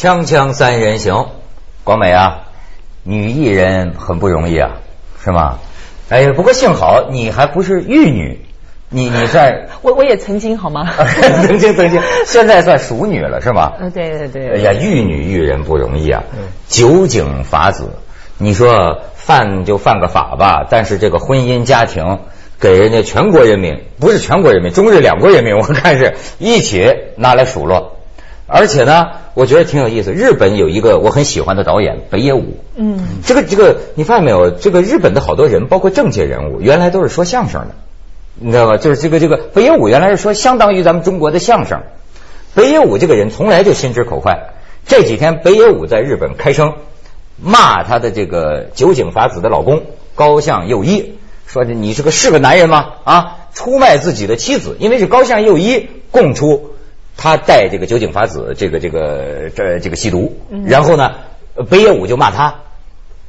锵锵三人行，广美啊，女艺人很不容易啊，是吗？哎呀，不过幸好你还不是玉女，你你在 我我也曾经好吗？曾经曾经，现在算熟女了是吗？嗯，对对对。哎呀，玉女玉人不容易啊，酒井法子，你说犯就犯个法吧，但是这个婚姻家庭给人家全国人民，不是全国人民，中日两国人民，我看是一起拿来数落。而且呢，我觉得挺有意思。日本有一个我很喜欢的导演北野武，嗯，这个这个你发现没有？这个日本的好多人，包括政界人物，原来都是说相声的，你知道吧？就是这个这个北野武原来是说相当于咱们中国的相声。北野武这个人从来就心直口快。这几天北野武在日本开声骂他的这个酒井法子的老公高相佑一，说你是个是个男人吗？啊，出卖自己的妻子，因为是高相佑一供出。他带这个酒井法子，这个这个这这个吸毒，然后呢，北野武就骂他，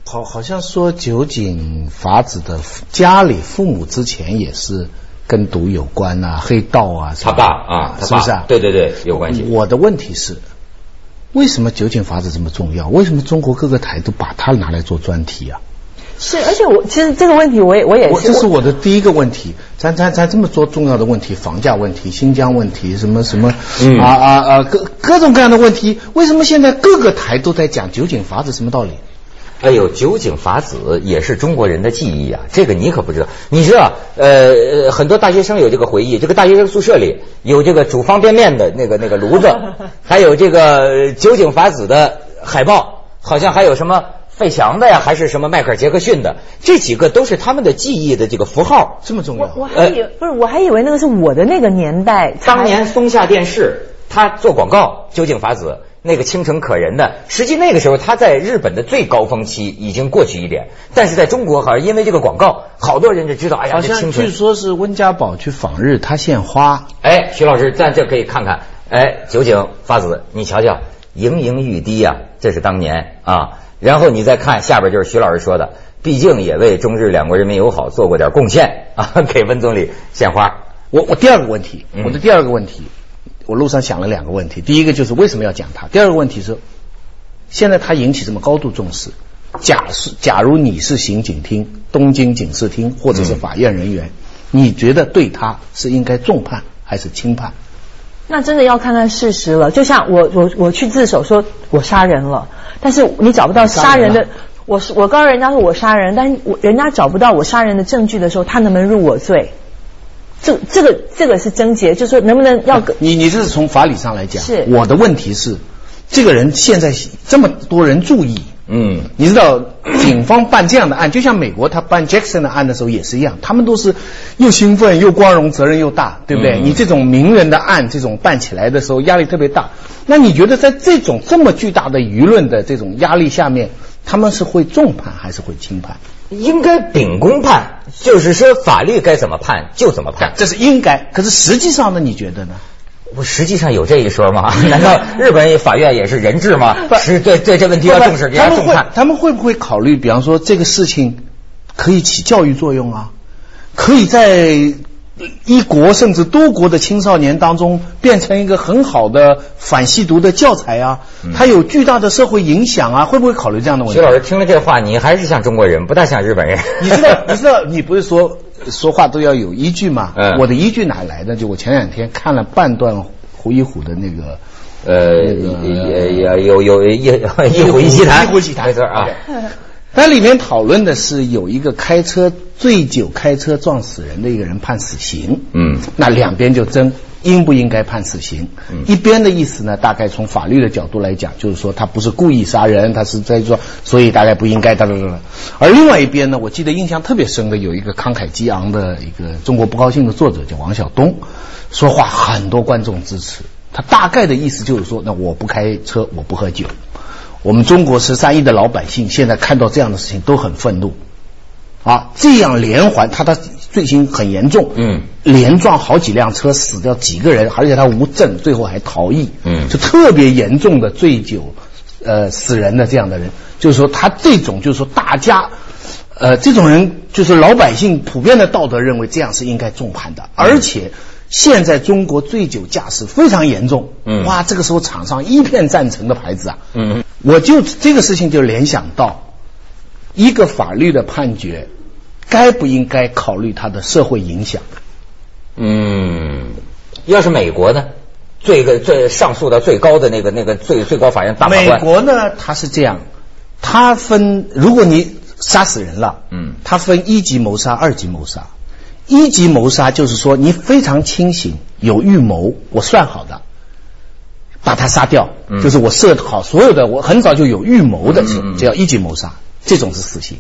好，好像说酒井法子的家里父母之前也是跟毒有关啊，黑道啊，他爸啊，是不是啊？对对对，有关系。我的问题是，为什么酒井法子这么重要？为什么中国各个台都把它拿来做专题啊？是，而且我其实这个问题我也我也是，这是我的第一个问题。咱咱咱这么多重要的问题，房价问题、新疆问题，什么什么啊啊啊，各各种各样的问题，为什么现在各个台都在讲酒井法子？什么道理？哎呦，酒井法子也是中国人的记忆啊，这个你可不知道。你知道，呃，很多大学生有这个回忆，这个大学生宿舍里有这个煮方便面的那个那个炉子，还有这个酒井法子的海报，好像还有什么。费翔的呀，还是什么迈克尔杰克逊的？这几个都是他们的记忆的这个符号，这么重要。我还以不是，我还以为那个是我的那个年代。当年松下电视他做广告，酒井法子那个清城可人的，实际那个时候他在日本的最高峰期已经过去一点，但是在中国好像因为这个广告，好多人就知道，哎呀，好像据说是温家宝去访日，他献花。哎，徐老师，咱这可以看看，哎，酒井法子，你瞧瞧，盈盈欲滴呀，这是当年啊。然后你再看下边就是徐老师说的，毕竟也为中日两国人民友好做过点贡献 啊，给温总理献花。我我第二个问题，我的第二个问题，我路上想了两个问题。第一个就是为什么要讲他？第二个问题是，现在他引起这么高度重视，假是假如你是刑警厅、东京警视厅或者是法院人员，你觉得对他是应该重判还是轻判？那真的要看看事实了。就像我我我去自首说我杀人了。但是你找不到杀人的，我是我告诉人家说我杀人，但是我人家找不到我杀人的证据的时候，他能不能入我罪？这这个这个是症结，就是说能不能要个？你你这是从法理上来讲，是我的问题是，这个人现在这么多人注意。嗯，你知道警方办这样的案，就像美国他办 Jackson 的案的时候也是一样，他们都是又兴奋又光荣，责任又大，对不对？你这种名人的案，这种办起来的时候压力特别大。那你觉得在这种这么巨大的舆论的这种压力下面，他们是会重判还是会轻判？应该秉公判，就是说法律该怎么判就怎么判，这是应该。可是实际上呢，你觉得呢？不，实际上有这一说吗？难道日本法院也是人质吗？是对对这问题要重视，他们会他们会不会考虑？比方说这个事情可以起教育作用啊，可以在一国甚至多国的青少年当中变成一个很好的反吸毒的教材啊，它有巨大的社会影响啊，会不会考虑这样的问题？徐老师听了这话，你还是像中国人，不大像日本人。你知道你知道你不是说？说话都要有依据嘛？嗯，我的依据哪来的？就我前两天看了半段胡一虎的那个，呃，也也有有一一虎一奇谈，一虎一奇谈没错啊。它里面讨论的是有一个开车醉酒开车撞死人的一个人判死刑，嗯，那两边就争。应不应该判死刑？一边的意思呢，大概从法律的角度来讲，就是说他不是故意杀人，他是在说，所以大概不应该。哒哒哒哒。而另外一边呢，我记得印象特别深的有一个慷慨激昂的一个中国不高兴的作者叫王晓东，说话很多观众支持。他大概的意思就是说，那我不开车，我不喝酒。我们中国十三亿的老百姓现在看到这样的事情都很愤怒。啊，这样连环，他的罪行很严重，嗯，连撞好几辆车，死掉几个人，而且他无证，最后还逃逸，嗯，就特别严重的醉酒，呃，死人的这样的人，就是说他这种，就是说大家，呃，这种人就是老百姓普遍的道德认为这样是应该重判的，而且现在中国醉酒驾驶非常严重，嗯，哇，这个时候场上一片赞成的牌子啊，嗯，我就这个事情就联想到一个法律的判决，该不应该考虑它的社会影响？嗯，要是美国呢？最个最上诉到最高的那个那个最最高法院大法官。美国呢，它是这样，它分如果你杀死人了，嗯，它分一级谋杀、二级谋杀。一级谋杀就是说你非常清醒，有预谋，我算好的，把他杀掉，就是我设好所有的，我很早就有预谋的，这叫一级谋杀，这种是死刑。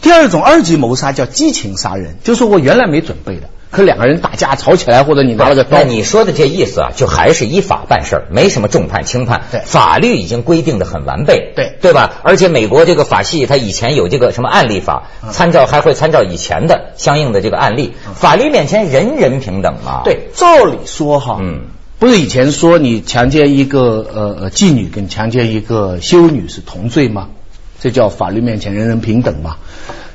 第二种二级谋杀叫激情杀人，就是我原来没准备的。可两个人打架吵起来，或者你拿了个刀，那你说的这意思啊，就还是依法办事儿，没什么重判轻判。对，法律已经规定的很完备。对，对吧？而且美国这个法系，它以前有这个什么案例法，参照还会参照以前的相应的这个案例。法律面前人人平等嘛。对，照理说哈，嗯，不是以前说你强奸一个呃呃妓女跟强奸一个修女是同罪吗？这叫法律面前人人平等嘛？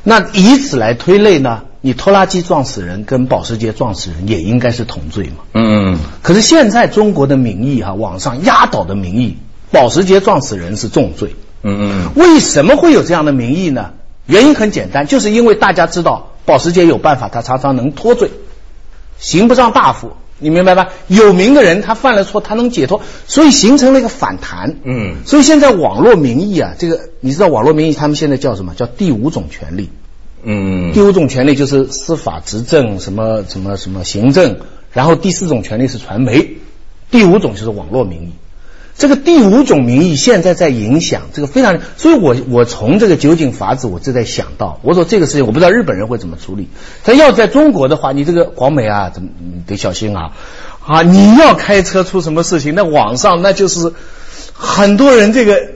那以此来推类呢？你拖拉机撞死人跟保时捷撞死人也应该是同罪嘛？嗯。可是现在中国的民意哈，网上压倒的民意，保时捷撞死人是重罪。嗯嗯。为什么会有这样的民意呢？原因很简单，就是因为大家知道保时捷有办法，他常常能脱罪，刑不上大夫，你明白吧？有名的人他犯了错，他能解脱，所以形成了一个反弹。嗯。所以现在网络民意啊，这个你知道网络民意他们现在叫什么叫第五种权利？嗯，第五种权利就是司法执政，什么什么什么行政，然后第四种权利是传媒，第五种就是网络民意。这个第五种民意现在在影响这个非常，所以我我从这个酒井法子，我就在想到，我说这个事情我不知道日本人会怎么处理。他要在中国的话，你这个广美啊，怎么得小心啊啊！你要开车出什么事情，那网上那就是很多人这个。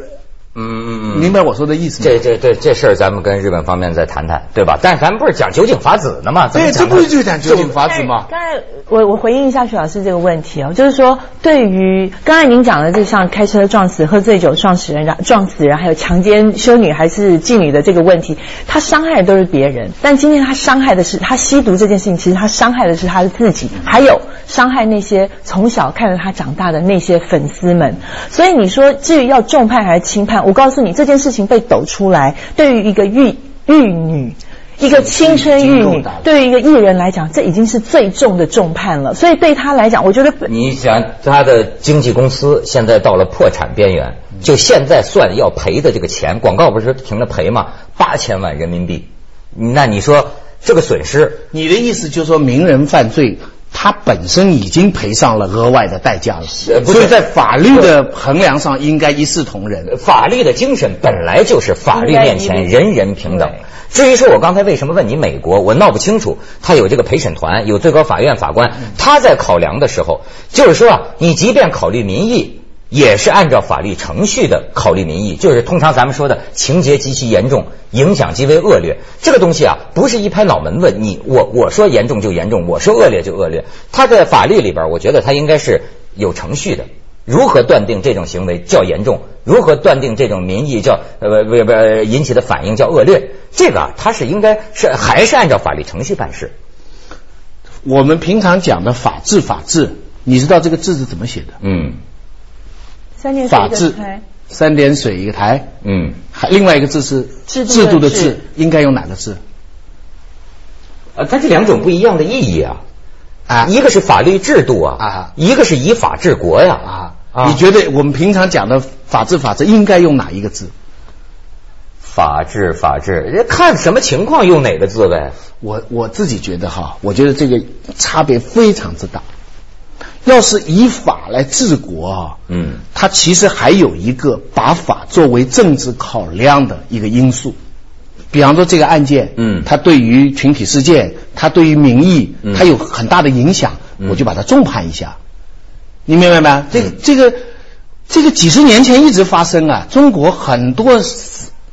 嗯嗯嗯，明白我说的意思吗。这这这这事儿，咱们跟日本方面再谈谈，对吧？但是咱们不是讲酒井法子呢吗？对，这不是就讲酒井法子吗？刚才我我回应一下徐老师这个问题哦，就是说，对于刚才您讲的，就像开车撞死、喝醉酒撞死人、撞死人，还有强奸修女还是妓女的这个问题，他伤害的都是别人，但今天他伤害的是他吸毒这件事情，其实他伤害的是他的自己，还有伤害那些从小看着他长大的那些粉丝们。所以你说，至于要重判还是轻判？我告诉你，这件事情被抖出来，对于一个玉玉女，一个青春玉女，对于一个艺人来讲，这已经是最重的重判了。所以对他来讲，我觉得你想他的经纪公司现在到了破产边缘，就现在算要赔的这个钱，广告不是停了赔吗？八千万人民币，那你说这个损失？你的意思就是说，名人犯罪？他本身已经赔上了额外的代价了，所以在法律的衡量上应该一视同仁。法律的精神本来就是法律面前人人平等。至于说我刚才为什么问你美国，我闹不清楚。他有这个陪审团，有最高法院法官，他在考量的时候，就是说啊，你即便考虑民意。也是按照法律程序的考虑民意，就是通常咱们说的情节极其严重，影响极为恶劣。这个东西啊，不是一拍脑门子，你我我说严重就严重，我说恶劣就恶劣。它在法律里边，我觉得它应该是有程序的。如何断定这种行为叫严重？如何断定这种民意叫呃不不引起的反应叫恶劣？这个啊，它是应该是还是按照法律程序办事。我们平常讲的法治，法治，你知道这个“字”是怎么写的？嗯。法治，三点水一个台，嗯，还另外一个字是制度的制，应该用哪个字？呃，它这两种不一样的意义啊，啊，一个是法律制度啊，啊，一个是以法治国呀，啊，你觉得我们平常讲的法治法治应该用哪一个字？法治法治，人看什么情况用哪个字呗。我我自己觉得哈，我觉得这个差别非常之大。要是以法来治国啊，嗯，它其实还有一个把法作为政治考量的一个因素。比方说这个案件，嗯，它对于群体事件，它对于民意，它有很大的影响，我就把它重判一下。你明白吗？这个这个这个几十年前一直发生啊，中国很多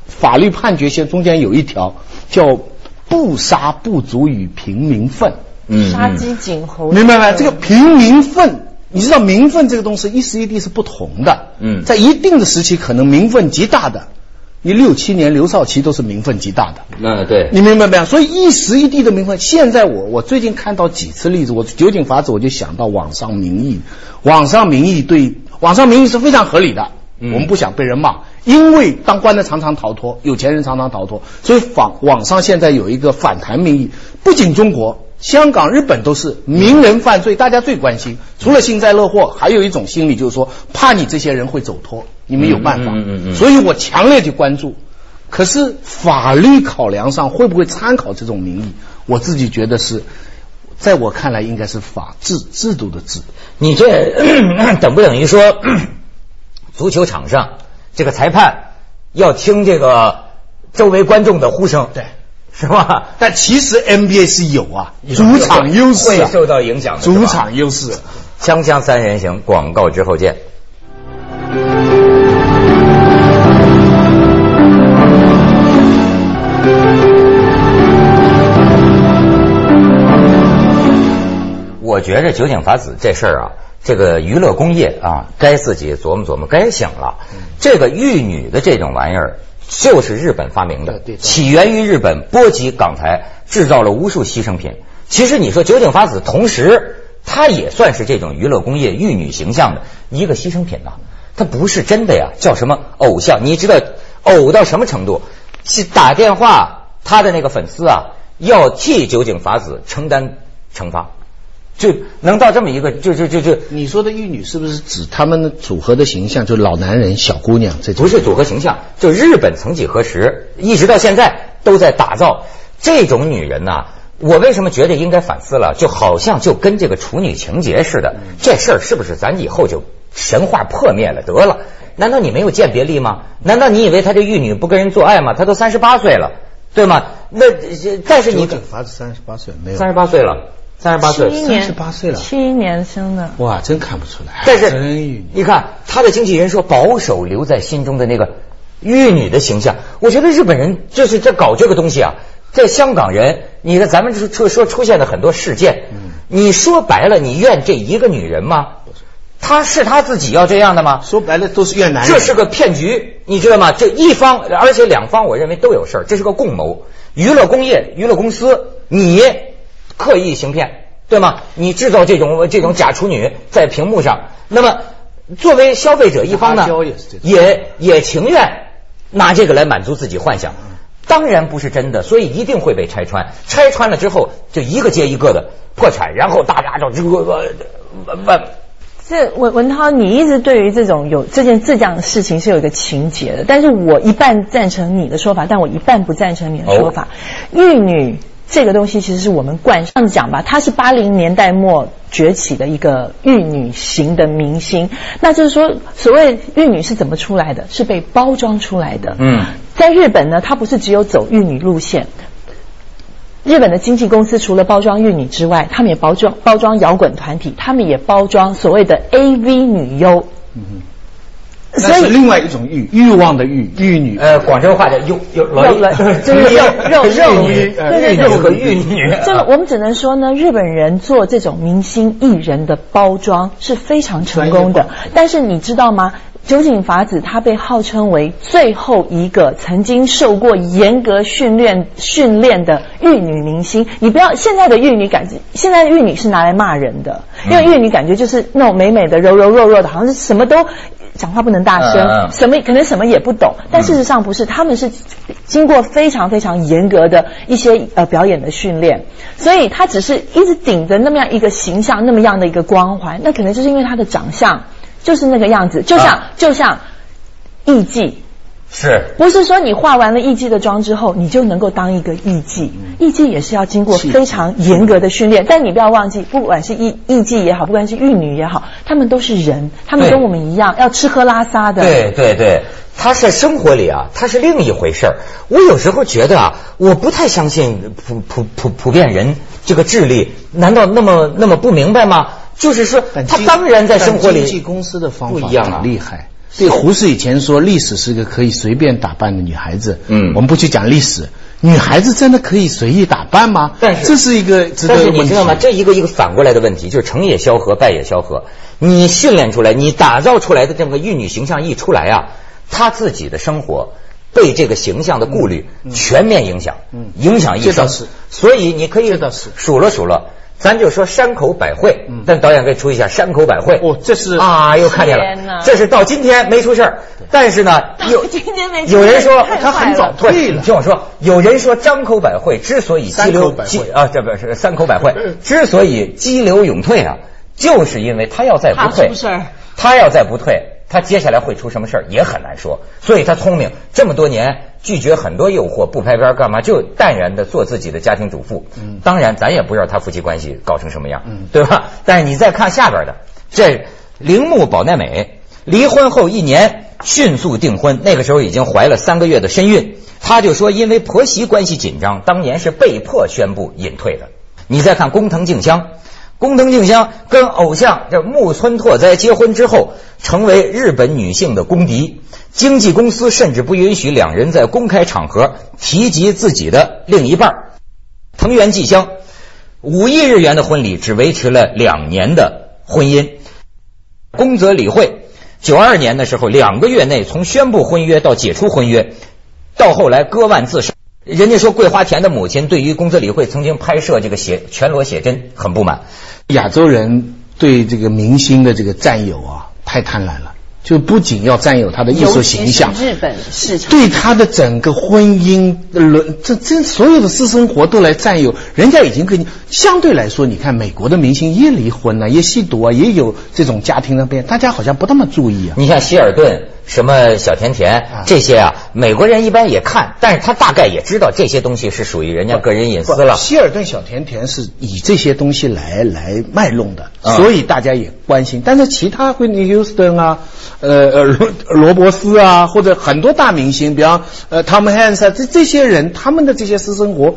法律判决线中间有一条叫“不杀不足以平民愤”。杀鸡儆猴，明白没？这个平民愤，你知道民愤这个东西一时一地是不同的。嗯，在一定的时期，可能民愤极大的，你六七年刘少奇都是名分极大的。那对，你明白没有？所以一时一地的名分，现在我我最近看到几次例子，我酒井法子我就想到网上民意，网上民意对网上民意是非常合理的。我们不想被人骂，因为当官的常常逃脱，有钱人常常逃脱，所以网网上现在有一个反弹民意，不仅中国、香港、日本都是名人犯罪，大家最关心。除了幸灾乐祸，还有一种心理就是说，怕你这些人会走脱，你们有办法。嗯嗯所以我强烈去关注。可是法律考量上会不会参考这种民意？我自己觉得是，在我看来应该是法治制度的制。你这 等不等于说？足球场上，这个裁判要听这个周围观众的呼声，对，是吧？但其实 NBA 是有啊，主场优势会受到影响的，主场优势。锵锵三人行，广告之后见。我觉着酒井法子这事儿啊。这个娱乐工业啊，该自己琢磨琢磨，该想了。这个玉女的这种玩意儿，就是日本发明的，起源于日本，波及港台，制造了无数牺牲品。其实你说酒井法子，同时他也算是这种娱乐工业玉女形象的一个牺牲品呐。他不是真的呀，叫什么偶像？你知道偶到什么程度？是打电话，他的那个粉丝啊，要替酒井法子承担惩罚。就能到这么一个，就就就就，你说的玉女是不是指他们的组合的形象？就老男人、小姑娘这种？不是组合形象，就日本曾几何时，一直到现在都在打造这种女人呐。我为什么觉得应该反思了？就好像就跟这个处女情节似的，这事儿是不是咱以后就神话破灭了得了？难道你没有鉴别力吗？难道你以为她这玉女不跟人做爱吗？她都三十八岁了，对吗？那但是你法子三十八岁没有？三十八岁了。三十八岁，三十八岁了，七一年生的，哇，真看不出来。但是你看他的经纪人说，保守留在心中的那个玉女的形象，我觉得日本人就是在搞这个东西啊。在香港人，你看咱们说说出现的很多事件，你说白了，你怨这一个女人吗？他是他自己要这样的吗？说白了都是怨男人。这是个骗局，你知道吗？这一方，而且两方，我认为都有事儿，这是个共谋。娱乐工业、娱乐公司，你。刻意行骗，对吗？你制造这种这种假处女在屏幕上，那么作为消费者一方呢，也也情愿拿这个来满足自己幻想。当然不是真的，所以一定会被拆穿。拆穿了之后，就一个接一个的破产，然后大家就这个问。这文文涛，你一直对于这种有这件这样的事情是有一个情节的，但是我一半赞成你的说法，但我一半不赞成你的说法。玉女。这个东西其实是我们惯上讲吧，她是八零年代末崛起的一个玉女型的明星。那就是说，所谓玉女是怎么出来的？是被包装出来的。嗯，在日本呢，它不是只有走玉女路线。日本的经纪公司除了包装玉女之外，他们也包装包装摇滚团体，他们也包装所谓的 AV 女优。嗯那是另外一种欲欲望的欲欲女，呃，广州话叫肉肉肉就是肉肉肉女，对对对，和玉女。这个我们只能说呢，日本人做这种明星艺人的包装是非常成功的。但是你知道吗？酒井法子她被号称为最后一个曾经受过严格训练训练的玉女明星。你不要现在的玉女感觉，现在的玉女是拿来骂人的，因为玉女感觉就是那种美美的、柔柔弱弱的，好像是什么都。讲话不能大声，什么可能什么也不懂，但事实上不是，他们是经过非常非常严格的一些呃表演的训练，所以她只是一直顶着那么样一个形象，那么样的一个光环，那可能就是因为她的长相就是那个样子，就像就像艺妓。是，不是说你化完了艺妓的妆之后，你就能够当一个艺妓？艺妓也是要经过非常严格的训练。但你不要忘记，不管是艺艺妓也好，不管是玉女也好，他们都是人，他们跟我们一样，要吃喝拉撒的。对对对，他在生活里啊，他是另一回事儿。我有时候觉得啊，我不太相信普普普普遍人这个智力，难道那么那么不明白吗？就是说，他当然在生活里，经纪公司的方法不一样啊，厉害。对胡适以前说，历史是个可以随便打扮的女孩子。嗯，我们不去讲历史，女孩子真的可以随意打扮吗？但是这是一个，但是你知道吗？这一个一个反过来的问题，就是成也萧何，败也萧何。你训练出来，你打造出来的这么个玉女形象一出来啊，她自己的生活被这个形象的顾虑全面影响，嗯影响一生。这倒是，所以你可以数了数了。咱就说山口百惠，但导演给出一下山口百惠。哦，这是啊，又看见了，这是到今天没出事儿，但是呢，有有人说他很早退了。你听我说，有人说张口百惠之所以激流三口百惠激啊，这不是三口百惠，之所以激流勇退啊，就是因为他要再不退。他要再不退，他接下来会出什么事儿也很难说。所以他聪明，这么多年拒绝很多诱惑，不拍片儿干嘛，就淡然的做自己的家庭主妇。嗯当然咱也不知道他夫妻关系搞成什么样，嗯对吧？但是你再看下边的，这铃木保奈美离婚后一年迅速订婚，那个时候已经怀了三个月的身孕。她就说，因为婆媳关系紧张，当年是被迫宣布隐退的。你再看工藤静香，工藤静香跟偶像这木村拓哉结婚之后，成为日本女性的公敌。经纪公司甚至不允许两人在公开场合提及自己的另一半。藤原纪香五亿日元的婚礼只维持了两年的婚姻。宫泽理惠九二年的时候，两个月内从宣布婚约到解除婚约，到后来割腕自杀。人家说桂花田的母亲对于宫泽理惠曾经拍摄这个写全裸写真很不满。亚洲人对这个明星的这个占有啊，太贪婪了。就不仅要占有他的艺术形象，日本市场对他的整个婚姻伦这这所有的私生活都来占有，人家已经跟你相对来说，你看美国的明星也离婚了、也吸毒啊，也有这种家庭的变，大家好像不那么注意啊。你像希尔顿、什么小甜甜啊这些啊，美国人一般也看，但是他大概也知道这些东西是属于人家个人隐私了。希尔顿、小甜甜是以这些东西来来卖弄的，嗯所以大家也关心。但是其他惠尼休斯顿啊，呃呃罗罗伯斯啊，或者很多大明星，比方呃汤姆汉斯啊，这这些人他们的这些私生活，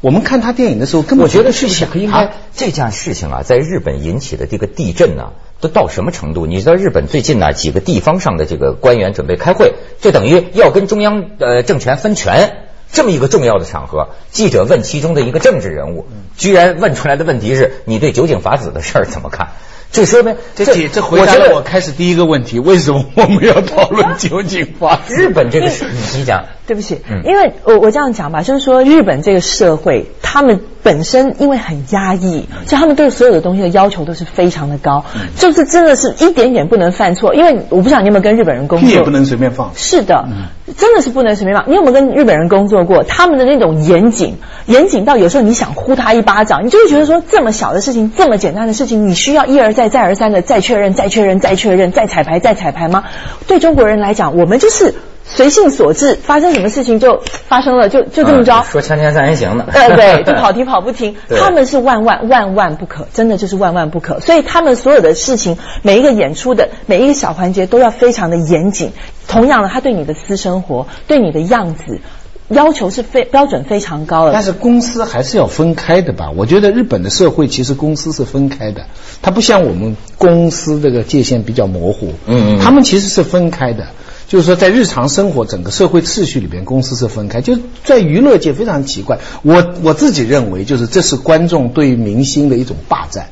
我们看他电影的时候根本我觉得是是不是应该这件事情啊，在日本引起的这个地震呢、都到什么程度？你知道日本最近呢、几个地方上的这个官员准备开会，就等于要跟中央呃政权分权。这么一个重要的场合，记者问其中的一个政治人物，居然问出来的问题是：你对酒井法子的事儿怎么看？这说明这这这回答了我开始第一个问题：为什么我们要讨论酒井法子？日本这个是，你你讲，对不起，嗯因为我我这样讲吧，就是说日本这个社会，他们本身因为很压抑，所以他们对所有的东西的要求都是非常的高，嗯就是真的是一点点不能犯错。因为我不知道你有没有跟日本人工作，屁也不能随便放。是的，嗯真的是不能随便骂。你有没有跟日本人工作过？他们的那种严谨，严谨到有时候你想呼他一巴掌，你就会觉得说这么小的事情，这么简单的事情，你需要一而再、再而三的再确认、再确认、再确认、再彩排、再彩排吗？对中国人来讲，我们就是随性所致，发生什么事情就发生了，就就这么着。嗯说锵锵三人行的，对对，就跑题跑不停。他们是万万万万不可，真的就是万万不可。所以他们所有的事情，每一个演出的每一个小环节都要非常的严谨。同样的，他对你的私生活、对你的样子要求是非标准非常高的。但是公司还是要分开的吧？我觉得日本的社会其实公司是分开的，它不像我们公司这个界限比较模糊。嗯嗯他们其实是分开的。就是说，在日常生活整个社会秩序里边，公司是分开。就是在娱乐界非常奇怪，我我自己认为，就是这是观众对明星的一种霸占。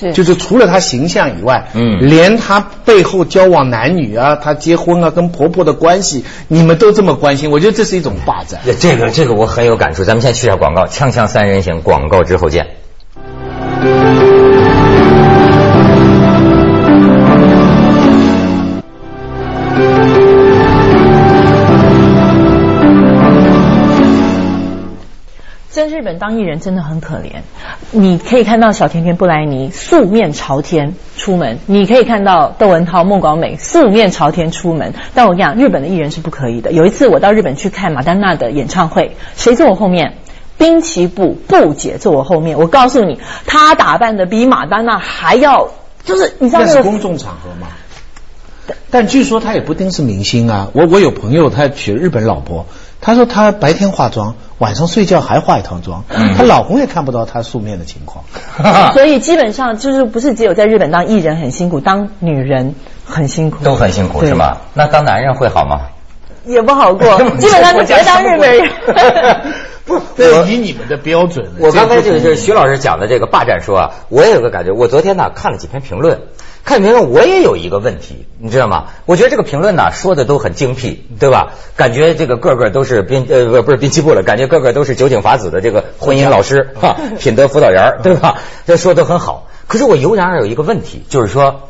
是就是除了他形象以外，嗯连他背后交往男女啊，他结婚啊，跟婆婆的关系，你们都这么关心，我觉得这是一种霸占。这个这个我很有感触。咱们先去下广告，锵锵三人行，广告之后见。在日本当艺人真的很可怜。你可以看到小甜甜布莱尼素面朝天出门，你可以看到窦文涛、孟广美素面朝天出门。但我跟你讲，日本的艺人是不可以的。有一次我到日本去看马丹娜的演唱会，谁坐我后面？滨崎步布姐坐我后面。我告诉你，她打扮的比马丹娜还要，就是你知道那是公众场合吗？但据说他也不一定是明星啊。我我有朋友他娶日本老婆，他说她白天化妆，晚上睡觉还化一套妆，嗯她老公也看不到她素面的情况。所以基本上就是不是只有在日本当艺人很辛苦，当女人很辛苦，都很辛苦是吗？那当男人会好吗？也不好过，基本上 就别当日本人。不，这以你们的标准，我刚才这个就是徐老师讲的这个霸占说啊，我也有个感觉。我昨天呢看了几篇评论，看评论我也有一个问题，你知道吗？我觉得这个评论呢说的都很精辟，对吧？感觉这个个个都是滨呃不不是滨崎步了，感觉个个都是酒井法子的这个婚姻老师哈，品德辅导员对吧？这说的很好。可是我油然而有一个问题，就是说，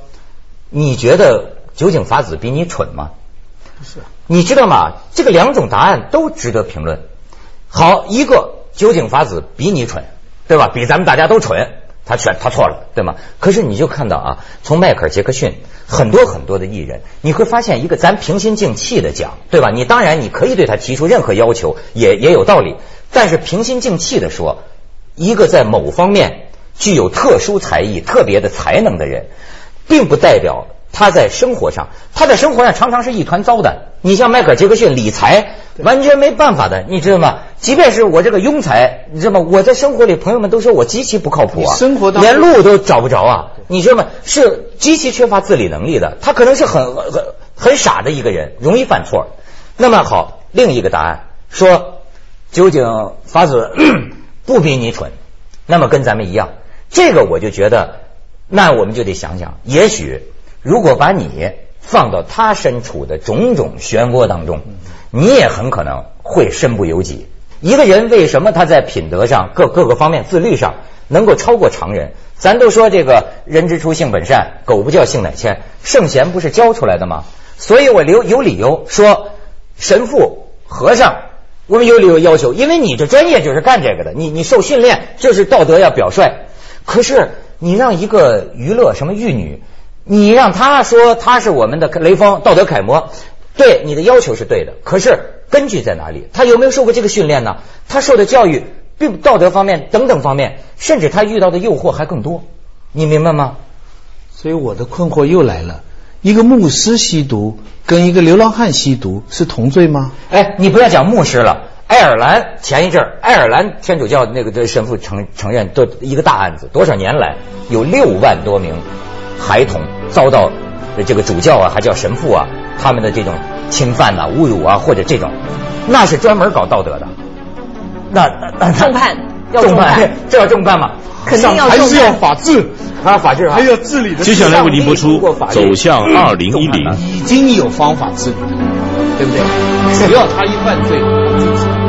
你觉得酒井法子比你蠢吗？是。你知道吗？这个两种答案都值得评论。好，一个酒井法子比你蠢，对吧？比咱们大家都蠢，他选他错了，对吗？可是你就看到啊，从迈克尔杰克逊很多很多的艺人，你会发现一个咱平心静气的讲，对吧？你当然你可以对他提出任何要求，也也有道理。但是平心静气的说，一个在某方面具有特殊才艺、特别的才能的人，并不代表。他在生活上，他在生活上常常是一团糟的。你像迈克尔·杰克逊理财完全没办法的，你知道吗？即便是我这个庸才，你知道吗？我在生活里，朋友们都说我极其不靠谱啊，生活连路都找不着啊，你知道吗？是极其缺乏自理能力的。他可能是很很很傻的一个人，容易犯错。那么好，另一个答案说，究竟法子 不比你蠢，那么跟咱们一样，这个我就觉得，那我们就得想想，也许。如果把你放到他身处的种种漩涡当中，你也很可能会身不由己。一个人为什么他在品德上各各个方面自律上能够超过常人？咱都说这个人之初性本善，狗不叫性乃迁，圣贤不是教出来的吗？所以我留有理由说，神父、和尚，我们有理由要求，因为你这专业就是干这个的，你你受训练就是道德要表率。可是你让一个娱乐什么玉女？你让他说他是我们的雷锋、道德楷模，对你的要求是对的。可是根据在哪里？他有没有受过这个训练呢？他受的教育，并道德方面等等方面，甚至他遇到的诱惑还更多。你明白吗？所以我的困惑又来了：一个牧师吸毒跟一个流浪汉吸毒是同罪吗？哎，你不要讲牧师了。爱尔兰前一阵爱尔兰天主教那个的神父承承认，都一个大案子，多少年来有六万多名。孩童遭到这个主教啊，还叫神父啊，他们的这种侵犯呐、侮辱啊，或者这种，那是专门搞道德的。那那重判 要重判，这要重判嘛？肯定要还是要法治，还要法治，还要治理的。接下来为您播出《走向二零一零》，已经有方法治理，对不对？只要他一犯罪，就是。